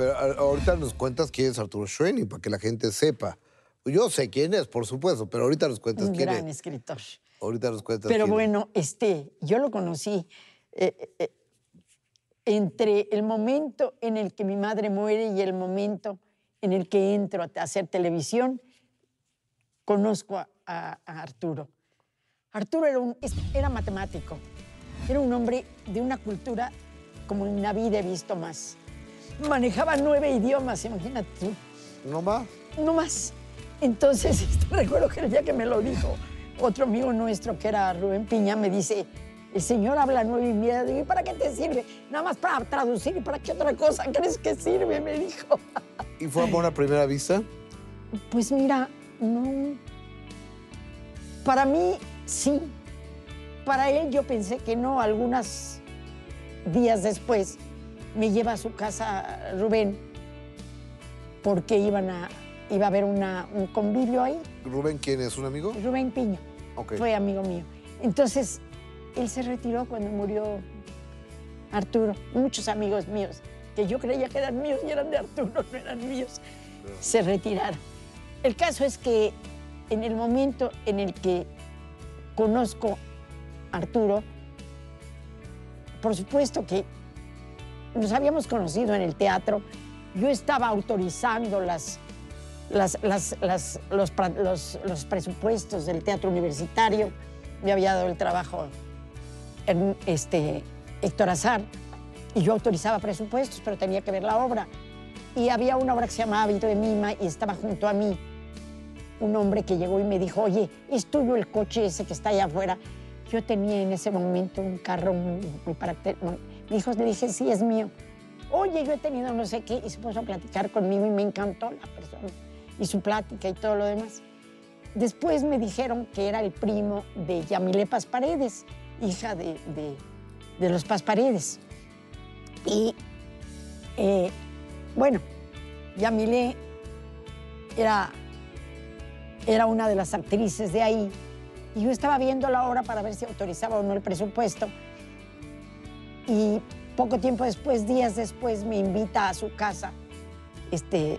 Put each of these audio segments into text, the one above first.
pero ahorita nos cuentas quién es Arturo Schwenning, para que la gente sepa. Yo sé quién es, por supuesto, pero ahorita nos cuentas Un quién gran es. escritor. Ahorita nos cuentas Pero quién es. bueno, este, yo lo conocí eh, eh, entre el momento en el que mi madre muere y el momento en el que entro a hacer televisión, conozco a, a- a Arturo. Arturo era, un- es- era matemático, era un hombre de una cultura como en la vida he visto más. Manejaba nueve idiomas, imagínate tú ¿No más? no más. Entonces, recuerdo que el día que me lo dijo otro amigo nuestro, que era Rubén Piña, me dice, el señor habla nueve y media. Digo, ¿y para qué te sirve? Nada más para traducir y para qué otra cosa crees que sirve, me dijo. ¿Y fue amor a primera vista? Pues mira, no. Para mí, sí. Para él yo pensé que no. Algunos días después me lleva a su casa Rubén porque iban a, iba a haber una- un convivio ahí. ¿Rubén quién es? ¿Un amigo? Rubén Piña Ok. fue amigo mío. Entonces, él se retiró cuando murió Arturo. Muchos amigos míos, que yo creía que eran míos y eran de Arturo, no eran míos, se retiraron. El caso es que en el momento en el que conozco a Arturo, por supuesto que nos habíamos conocido en el teatro, yo estaba autorizando las, los, los- los presupuestos del teatro universitario, me había dado el trabajo en, este, Héctor Azar, y yo autorizaba presupuestos, pero tenía que ver la obra. Y había una obra que se llamaba Vito de Mima y estaba junto a mí un hombre que llegó y me dijo, oye, ¿es tuyo el coche ese que está allá afuera? Yo tenía en ese momento un carro muy, muy paracter- muy- Mi hijo le dije, sí, es mío. Oye, yo he tenido no sé qué, y se puso a platicar conmigo y me encantó la persona y su plática y todo lo demás. Después me dijeron que era el primo de Yamile Paz Paredes, hija de, de- los Paz Paredes. Y eh, bueno, Yamile era, era una de las actrices de ahí. Y yo estaba viendo la obra para ver si autorizaba o no el presupuesto. Y poco tiempo después, días después, me invita a su casa. Este.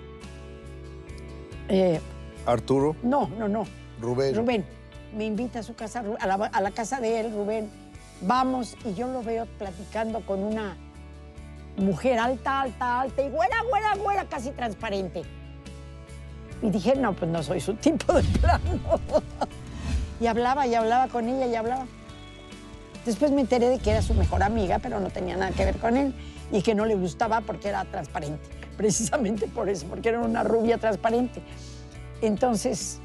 eh, Arturo, no, no, no. Rubén. Rubén me invita a su casa, a la, a la casa de él, Rubén. Vamos y yo lo veo platicando con una mujer alta, alta, alta y güera, güera, güera, casi transparente. Y dije, no, pues no soy su tipo de plano. y hablaba y hablaba con ella y hablaba. Después me enteré de que era su mejor amiga, pero no tenía nada que ver con él y que no le gustaba porque era transparente. Precisamente por eso, porque era una rubia transparente. Entonces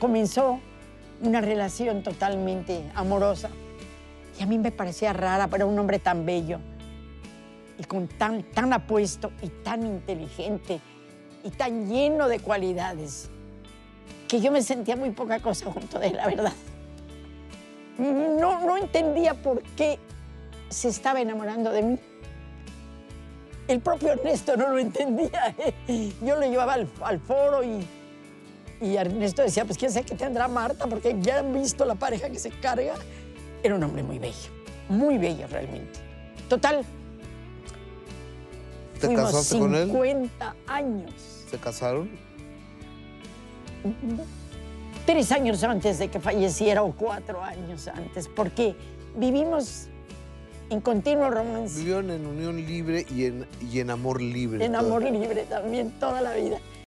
comenzó una relación totalmente amorosa. Y a mí me parecía rara para un hombre tan bello y con tan, tan apuesto y tan inteligente y tan lleno de cualidades que yo me sentía muy poca cosa junto de él, la verdad. No, no entendía por qué se estaba enamorando de mí. El propio Ernesto no lo entendía. ¿eh? Yo lo llevaba al, al foro y, y Ernesto decía, pues quién sabe qué tendrá Marta, porque ya han visto la pareja que se carga. Era un hombre muy bello, muy bello realmente. Total, ¿Te fuimos casaste con él? 50 años. ¿Se casaron? Tres años antes de que falleciera o cuatro años antes, porque vivimos en continuo romance, Vivieron en unión libre y en, y en amor libre. en toda- amor libre también toda la vida.